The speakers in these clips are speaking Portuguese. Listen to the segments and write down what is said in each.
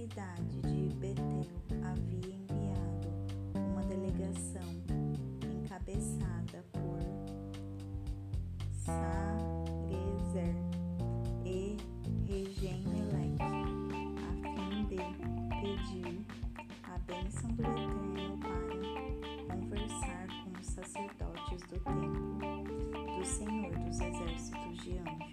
cidade de Betel havia enviado uma delegação encabeçada por Sarezer e Regemelec, a fim de pedir a bênção do Eterno para conversar com os sacerdotes do templo do Senhor dos Exércitos de Anjos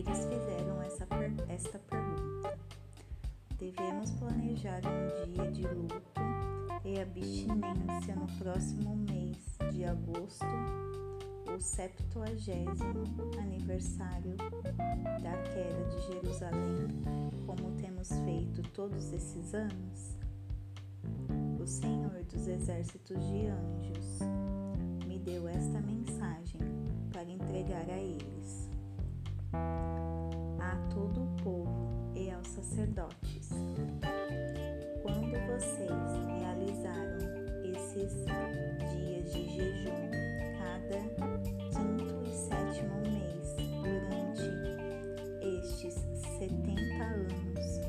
Eles fizeram essa, esta pergunta: Devemos planejar um dia de luto e abstinência no próximo mês de agosto, o septuagésimo aniversário da queda de Jerusalém, como temos feito todos esses anos? O Senhor dos exércitos de anjos me deu esta mensagem para entregar a eles, a todo o povo e aos sacerdotes. Quando vocês realizaram esses dias de jejum cada quinto e sétimo mês durante estes 70 anos,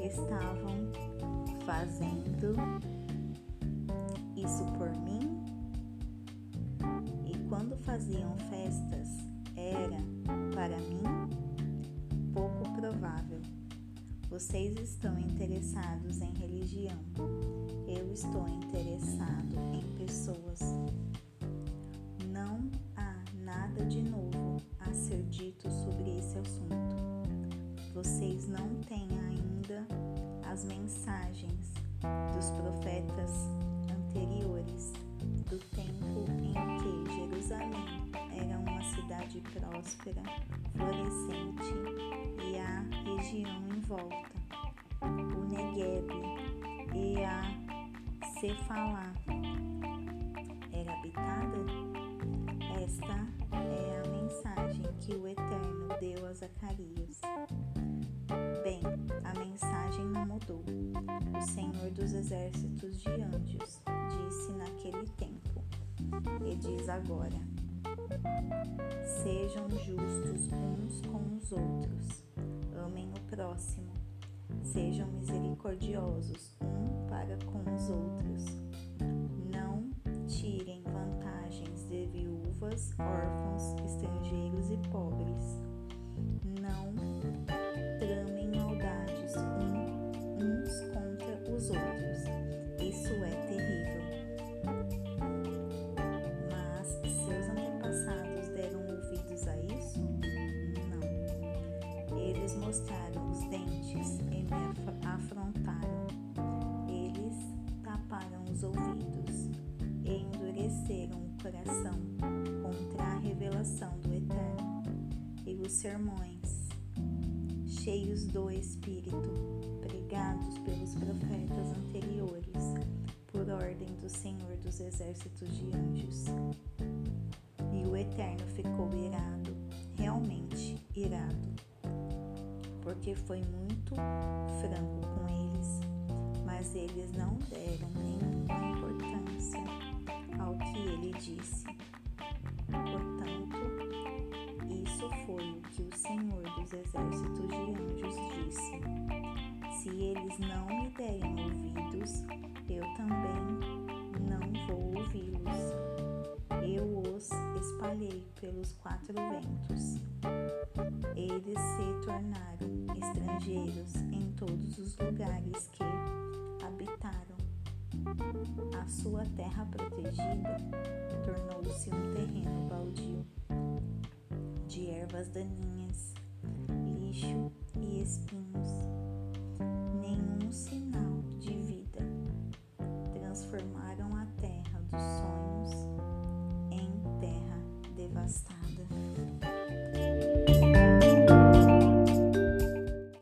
estavam fazendo isso por mim? E quando faziam festas, era? Vocês estão interessados em religião. Eu estou interessado em pessoas. Não há nada de novo a ser dito sobre esse assunto. Vocês não têm ainda as mensagens dos profetas anteriores do tempo em que Jerusalém cidade próspera, florescente e a região em volta, o Negueb e a Cefalá era habitada? Esta é a mensagem que o Eterno deu a Zacarias. Bem, a mensagem não mudou. O Senhor dos exércitos de anjos disse naquele tempo, e diz agora: Sejam justos uns com os outros, amem o próximo, sejam misericordiosos um para com os outros. Não tirem vantagens de viúvas, órfãos, estrangeiros e pobres. Eles mostraram os dentes e me afrontaram. Eles taparam os ouvidos e endureceram o coração contra a revelação do Eterno e os sermões cheios do Espírito, pregados pelos profetas anteriores, por ordem do Senhor dos Exércitos de Anjos. E o Eterno ficou irado, realmente irado, porque foi muito franco com eles, mas eles não deram nenhuma importância ao que ele disse. Portanto, isso foi o que o Senhor dos Exércitos de Anjos disse: Se eles não me derem ouvidos, eu também não vou ouvi-los. Eu os espalhei pelos quatro ventos. Eles se tornaram estrangeiros em todos os lugares que habitaram. A sua terra protegida tornou-se um terreno baldio de ervas daninhas, lixo e espinhos